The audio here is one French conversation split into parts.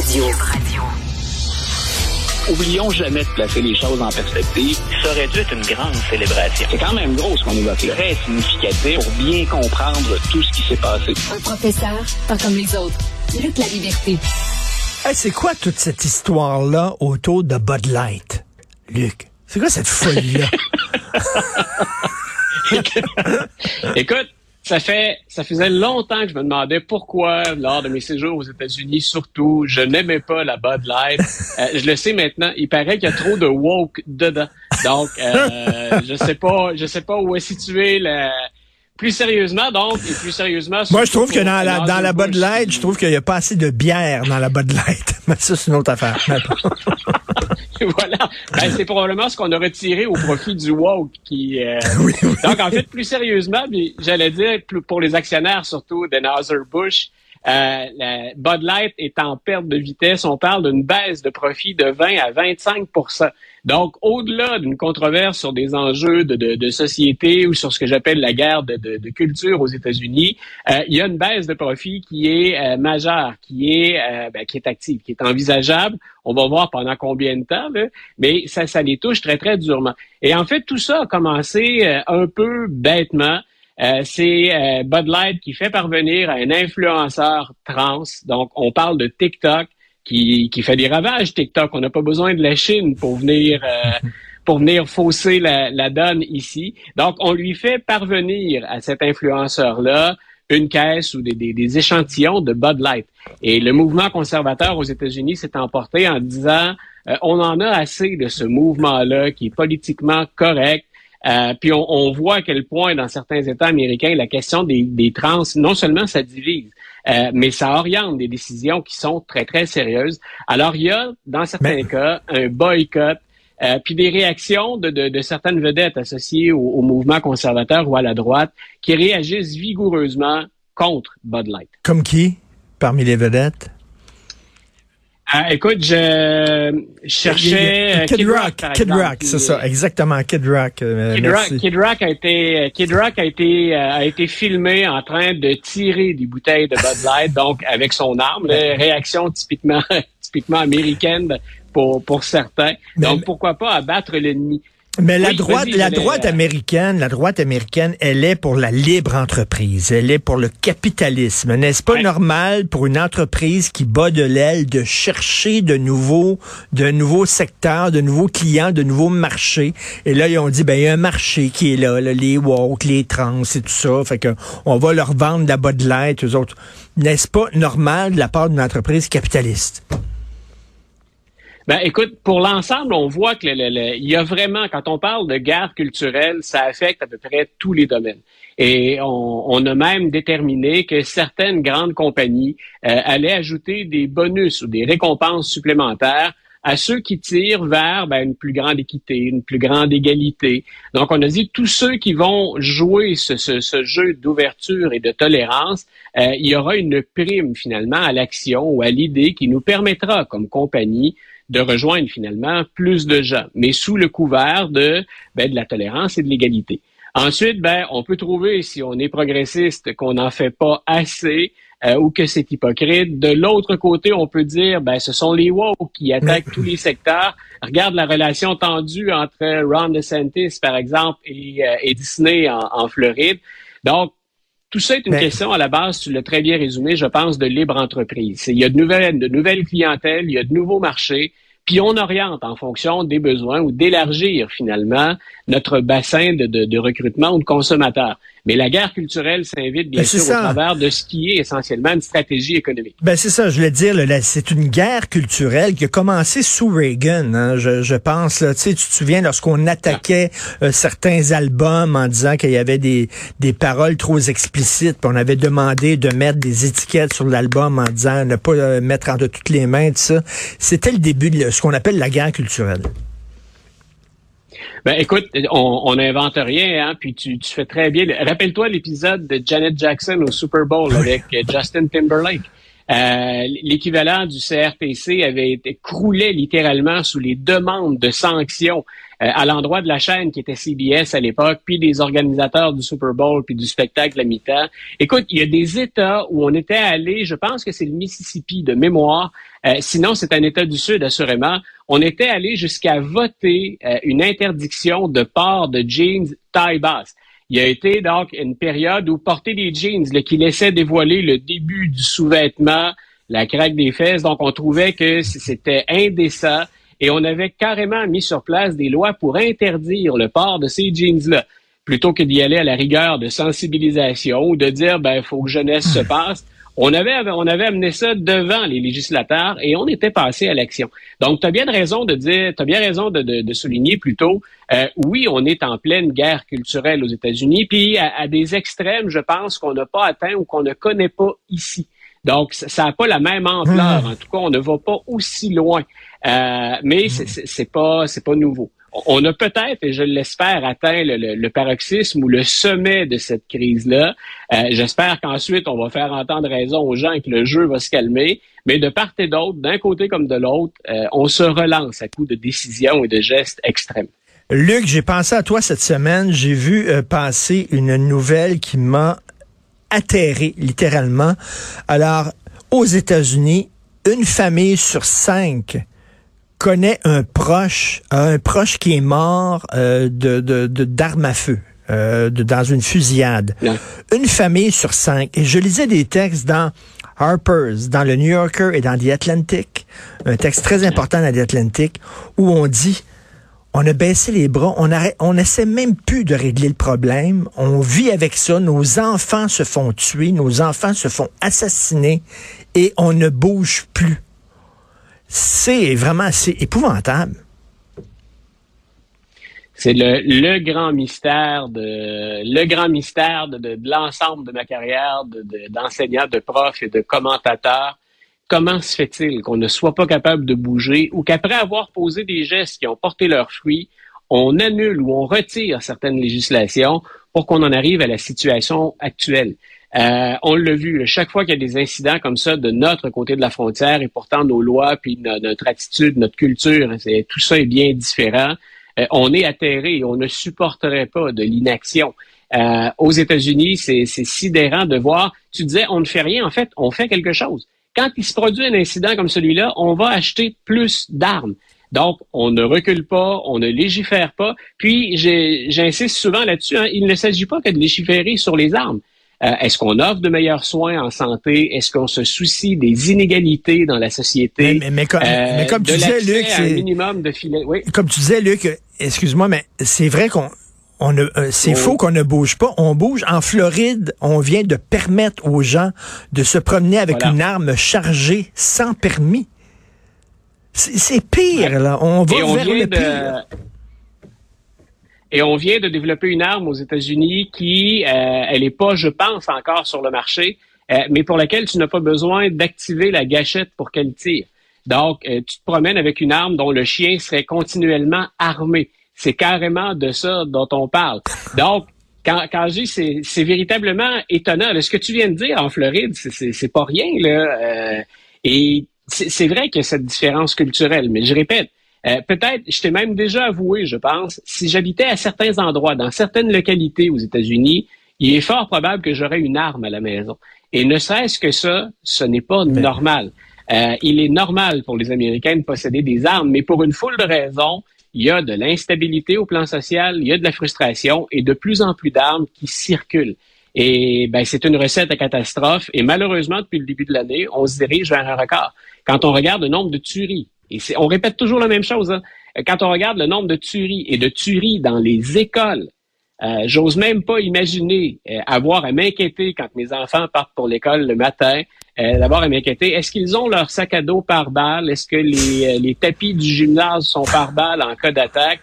Radio. Oublions jamais de placer les choses en perspective. Ça aurait dû être une grande célébration. C'est quand même gros ce qu'on évoque là. Très significatif pour bien comprendre tout ce qui s'est passé. Un professeur, pas comme les autres. Luc la liberté. Hey, c'est quoi toute cette histoire-là autour de Bud Light? Luc, c'est quoi cette folie-là? Écoute, ça fait, ça faisait longtemps que je me demandais pourquoi, lors de mes séjours aux États-Unis, surtout, je n'aimais pas la Bud Light. Euh, je le sais maintenant. Il paraît qu'il y a trop de woke dedans. Donc, euh, je sais pas, je sais pas où est situé la, plus sérieusement, donc, et plus sérieusement... Moi, je trouve que dans la, dans la Bud Light, je trouve qu'il n'y a pas assez de bière dans la Bud Light. Mais ça, c'est une autre affaire. voilà. Ben, c'est probablement ce qu'on a retiré au profit du woke. Qui, euh, Donc, en fait, plus sérieusement, j'allais dire, pour les actionnaires surtout d'Anheuser-Busch, euh, la Bud Light est en perte de vitesse. On parle d'une baisse de profit de 20 à 25% Donc, au-delà d'une controverse sur des enjeux de, de, de, société ou sur ce que j'appelle la guerre de, de, culture aux États-Unis, euh, il y a une baisse de profit qui est euh, majeure, qui est euh, ben, qui est active, qui est envisageable. On va voir pendant combien de temps, là, mais ça, ça les touche très très durement. Et en fait, tout ça a commencé un peu bêtement euh, c'est euh, Bud Light qui fait parvenir à un influenceur trans. Donc, on parle de TikTok qui, qui fait des ravages TikTok. On n'a pas besoin de la Chine pour venir euh, pour venir fausser la, la, donne ici. Donc, on lui fait parvenir à cet influenceur-là une caisse ou des, des, des, échantillons de Bud Light. Et le mouvement conservateur aux États-Unis s'est emporté en disant on en a assez de ce mouvement-là qui est politiquement correct, euh, puis on, voit à quel point dans certains États américains, la question des, trans, non seulement ça divise, euh, mais ça oriente des décisions qui sont très, très sérieuses. Alors, il y a, dans certains cas, un boycott, euh, puis des réactions de, certaines vedettes associées au, au, mouvement conservateur ou à la droite qui réagissent vigoureusement contre Bud Light. Comme qui, parmi les vedettes? Ah, écoute, je cherchais euh, Kid, Rock, Kid Rock, c'est ça, exactement, Kid Rock. Euh, Kid, Rock Kid Rock a été, Kid Rock a été, euh, a été filmé en train de tirer des bouteilles de Bud Light, donc avec son arme, réaction typiquement, typiquement américaine pour pour certains. Donc pourquoi pas abattre l'ennemi. Mais la droite, la droite américaine, la droite américaine, elle est pour la libre entreprise. Elle est pour le capitalisme. N'est-ce pas normal pour une entreprise qui bat de l'aile de chercher de nouveaux, de nouveaux secteurs, de nouveaux clients, de nouveaux marchés? Et là, ils ont dit, ben, il y a un marché qui est là, les woke, les trans et tout ça. Fait que on va leur vendre de la Bud Light, eux autres. N'est-ce pas normal de la part d'une entreprise capitaliste? Ben, écoute, pour l'ensemble, on voit que il y a vraiment, quand on parle de guerre culturelle, ça affecte à peu près tous les domaines. Et on, a même déterminé que certaines grandes compagnies euh, allaient ajouter des bonus ou des récompenses supplémentaires à ceux qui tirent vers ben, une plus grande équité, une plus grande égalité. Donc, on a dit tous ceux qui vont jouer ce, ce, jeu d'ouverture et de tolérance, euh, il y aura une prime finalement à l'action ou à l'idée qui nous permettra, comme compagnie, de rejoindre finalement plus de gens, mais sous le couvert de, ben, de la tolérance et de l'égalité. Ensuite, ben, on peut trouver, si on est progressiste, qu'on n'en fait pas assez euh, ou que c'est hypocrite. De l'autre côté, on peut dire, ben, ce sont les woke qui attaquent tous les secteurs. Regarde la relation tendue entre Ron DeSantis, par exemple, et, euh, Disney en, en, Floride. Donc, tout ça est une question à la base, tu l'as très bien résumé, je pense, de libre entreprise. Il y a de nouvelles, de nouvelles clientèles, il y a de nouveaux marchés, puis on oriente en fonction des besoins ou d'élargir finalement notre bassin de, de, de, recrutement ou de consommateurs. Mais la guerre culturelle s'invite bien ben, sûr au travers de ce qui est essentiellement une stratégie économique. Ben c'est ça, je voulais dire, c'est une guerre culturelle qui a commencé sous Reagan, hein, je, je, pense. Là, tu te souviens lorsqu'on attaquait euh, certains albums en disant qu'il y avait des, des paroles trop explicites, puis on avait demandé de mettre des étiquettes sur l'album en disant ne pas euh, mettre entre toutes les mains, tout ça. C'était le début de ce qu'on appelle la guerre culturelle. Ben écoute, on n'invente rien, hein, puis tu, tu fais très bien. Rappelle-toi l'épisode de Janet Jackson au Super Bowl avec Justin Timberlake. Euh, l'équivalent du CRTC avait été croulé littéralement sous les demandes de sanctions euh, à l'endroit de la chaîne qui était CBS à l'époque, puis des organisateurs du Super Bowl, puis du spectacle à mi-temps. Écoute, il y a des États où on était allé, je pense que c'est le Mississippi de mémoire, euh, sinon c'est un État du Sud assurément, on était allé jusqu'à voter une interdiction de port de jeans taille basse. Il y a été donc une période où porter des jeans qui laissait dévoiler le début du sous-vêtement, la craque des fesses, donc on trouvait que c'était indécent et on avait carrément mis sur place des lois pour interdire le port de ces jeans-là plutôt que d'y aller à la rigueur de sensibilisation ou de dire ben faut que jeunesse se passe. On avait, on avait amené ça devant les législateurs et on était passé à l'action. Donc, tu as bien raison de dire, tu as bien raison de, de, de souligner plutôt, euh, oui, on est en pleine guerre culturelle aux États-Unis, puis à, des extrêmes, je pense, qu'on n'a pas atteint ou qu'on ne connaît pas ici. Donc, ça n'a pas la même ampleur. En tout cas, on ne va pas aussi loin. Euh, mais c'est pas, c'est pas nouveau on a peut-être, et je l'espère, atteint le, paroxysme ou le sommet de cette crise-là. Euh, j'espère qu'ensuite, on va faire entendre raison aux gens et que le jeu va se calmer. Mais de part et d'autre, d'un côté comme de l'autre, euh, on se relance à coup de décisions et de gestes extrêmes. Luc, j'ai pensé à toi cette semaine. J'ai vu euh, passer une nouvelle qui m'a atterré, littéralement. Alors, aux États-Unis, une famille sur cinq connaît un proche, un proche qui est mort euh, de d'armes à feu. Euh, de, dans une fusillade. Une famille sur cinq. Et je lisais des textes dans Harper's, dans le New Yorker et dans The Atlantic, un texte très important dans The Atlantic, où on dit, on a baissé les bras, on n'essaie on essaie même plus de régler le problème, on vit avec ça, nos enfants se font tuer, nos enfants se font assassiner et on ne bouge plus c'est vraiment assez épouvantable. C'est le, grand mystère de le grand mystère de, l'ensemble de ma carrière d'enseignant, de, de prof et de commentateur. Comment se fait-il qu'on ne soit pas capable de bouger ou qu'après avoir posé des gestes qui ont porté leurs fruits, on annule ou on retire certaines législations pour qu'on en arrive à la situation actuelle? Euh, on l'a vu, chaque fois qu'il y a des incidents comme ça de notre côté de la frontière, et pourtant nos lois, puis notre attitude, notre culture, tout ça est bien différent. Euh, on est atterré on ne supporterait pas de l'inaction. Euh, aux États-Unis, c'est sidérant de voir. Tu disais, on ne fait rien. En fait, on fait quelque chose. Quand il se produit un incident comme celui-là, on va acheter plus d'armes. Donc, on ne recule pas, on ne légifère pas. Puis, j'insiste souvent là-dessus, hein, il ne s'agit pas que de légiférer sur les armes. Euh, est-ce qu'on offre de meilleurs soins en santé? Est-ce qu'on se soucie des inégalités dans la société? Mais, comme, euh, tu disais, Luc, c'est minimum de Oui. Comme tu disais, Luc, excuse-moi, mais c'est vrai qu'on on euh, c'est faux qu'on ne bouge pas. On bouge. En Floride, on vient de permettre aux gens de se promener avec une arme chargée sans permis. C'est pire, là. On va vers le pire. Et on vient de développer une arme aux États-Unis qui, euh, elle n'est pas, je pense, encore sur le marché, euh, mais pour laquelle tu n'as pas besoin d'activer la gâchette pour qu'elle tire. Donc, euh, tu te promènes avec une arme dont le chien serait continuellement armé. C'est carrément de ça dont on parle. Donc, quand, quand je dis c'est, véritablement étonnant. ce que tu viens de dire en Floride, c'est, pas rien là. et c'est, c'est vrai qu'il y a cette différence culturelle, mais je répète, euh, peut-être, je t'ai même déjà avoué, je pense, si j'habitais à certains endroits, dans certaines localités aux États-Unis, il est fort probable que j'aurais une arme à la maison. Et ne serait-ce que ça, ce n'est pas normal. Euh, il est normal pour les Américains de posséder des armes, mais pour une foule de raisons, il y a de l'instabilité au plan social, il y a de la frustration et de plus en plus d'armes qui circulent. Et ben, c'est une recette à catastrophe. Et malheureusement, depuis le début de l'année, on se dirige vers un record. Quand on regarde le nombre de tueries et on répète toujours la même chose. Hein. Quand on regarde le nombre de tueries et de tueries dans les écoles, euh, j'ose même pas imaginer euh, avoir à m'inquiéter quand mes enfants partent pour l'école le matin, euh, d'avoir à m'inquiéter. Est-ce qu'ils ont leur sac à dos par balle? Est-ce que les, les tapis du gymnase sont par balle en cas d'attaque?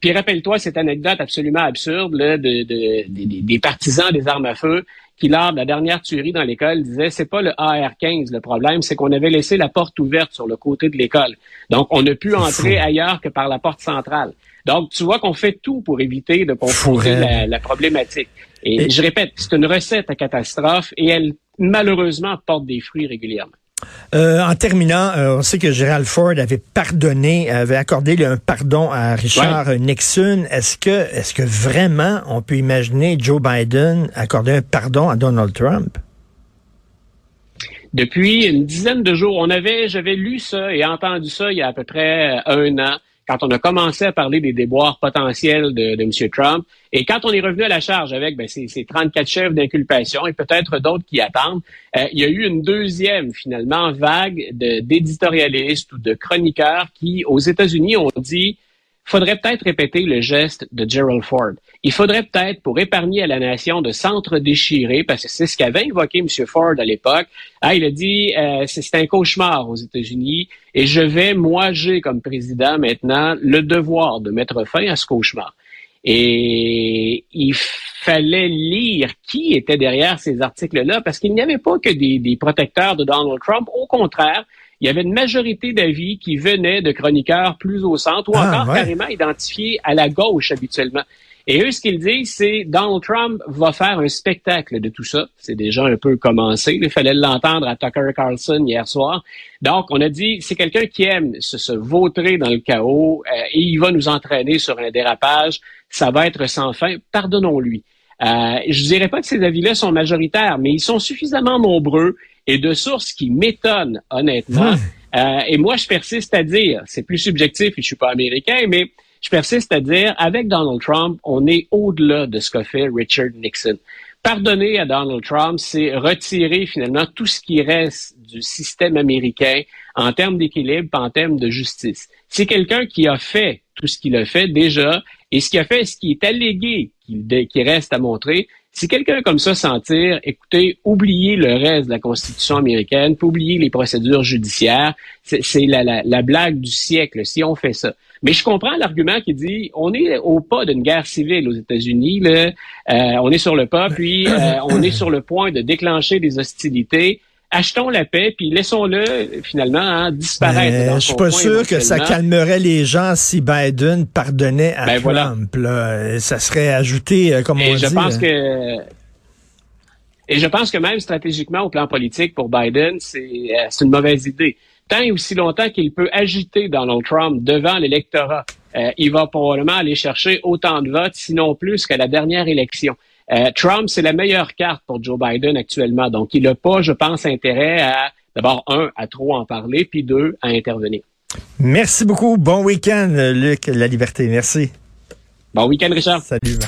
puis rappelle-toi cette anecdote absolument absurde de, des partisans des armes à feu qui, lors de la dernière tuerie dans l'école, disait c'est pas le AR-15 le problème, c'est qu'on avait laissé la porte ouverte sur le côté de l'école. Donc, on n'a pu entrer ailleurs que par la porte centrale. Donc, tu vois qu'on fait tout pour éviter de confronter la, problématique. Et, je répète, c'est une recette à catastrophe et elle malheureusement porte des fruits régulièrement. Euh, en terminant, euh, on sait que Gerald Ford avait pardonné, avait accordé un pardon à Richard Nixon. Est-ce que, est-ce que vraiment on peut imaginer Joe Biden accorder un pardon à Donald Trump? Depuis une dizaine de jours, on avait, j'avais lu ça et entendu ça il y a à peu près un an quand on a commencé à parler des déboires potentiels de, M. Trump, et quand on est revenu à la charge avec ben, ces, ces 34 chefs d'inculpation et peut-être d'autres qui attendent, euh, il y a eu une deuxième, finalement, vague d'éditorialistes ou de chroniqueurs qui, aux États-Unis, ont dit faudrait peut-être répéter le geste de Gerald Ford. Il faudrait peut-être, pour épargner à la nation de s'entre-déchirer, parce que c'est ce qu'avait invoqué M. Ford à l'époque, ah, il a dit euh, c'est un cauchemar aux États-Unis et je vais, moi, j'ai comme président maintenant le devoir de mettre fin à ce cauchemar. Et il fallait lire qui était derrière ces articles-là, parce qu'il n'y avait pas que des protecteurs de Donald Trump. Au contraire, il y avait une majorité d'avis qui venaient de chroniqueurs plus au centre ou ah, encore carrément identifiés à la gauche habituellement. Et eux, ce qu'ils disent, c'est Donald Trump va faire un spectacle de tout ça. C'est déjà un peu commencé. Il fallait l'entendre à Tucker Carlson hier soir. Donc, on a dit, c'est quelqu'un qui aime se, vautrer dans le chaos euh, et il va nous entraîner sur un dérapage. Ça va être sans fin. Pardonnons-lui. Euh, je dirais pas que ces avis-là sont majoritaires, mais ils sont suffisamment nombreux et de sources qui m'étonnent honnêtement. Euh, et moi, je persiste à dire, c'est plus subjectif et je suis pas américain, mais je persiste à dire, avec Donald Trump, on est au-delà de ce qu'a fait Richard Nixon. Pardonner à Donald Trump, c'est retirer finalement tout ce qui reste du système américain en termes d'équilibre, en termes de justice. C'est quelqu'un qui a fait tout ce qu'il a fait déjà, et ce qui a fait, ce qui est allégué, qui, reste à montrer, si quelqu'un comme ça s'en tire, écoutez, oubliez le reste de la Constitution américaine, oubliez les procédures judiciaires. C'est la, blague du siècle si on fait ça. Mais je comprends l'argument qui dit on est au pas d'une guerre civile aux États-Unis. Euh, on est sur le pas, puis euh, on est sur le point de déclencher des hostilités achetons la paix, puis laissons-le finalement hein, disparaître. je suis pas sûr que ça calmerait les gens si Biden pardonnait à ben, Trump. Ça serait ajouté, euh, comme on je Pense que, et je pense que même stratégiquement, au plan politique, pour Biden, c'est euh, une mauvaise idée. Tant et aussi longtemps qu'il peut agiter Donald Trump devant l'électorat, euh, il va probablement aller chercher autant de votes, sinon plus qu'à la dernière élection. Euh, Trump, c'est la meilleure carte pour Joe Biden actuellement. Donc, il n'a pas, je pense, intérêt à, d'abord, un, à trop en parler, puis deux, à intervenir. Merci beaucoup. Bon week-end, Luc La Liberté. Merci. Bon week-end, Richard. Salut.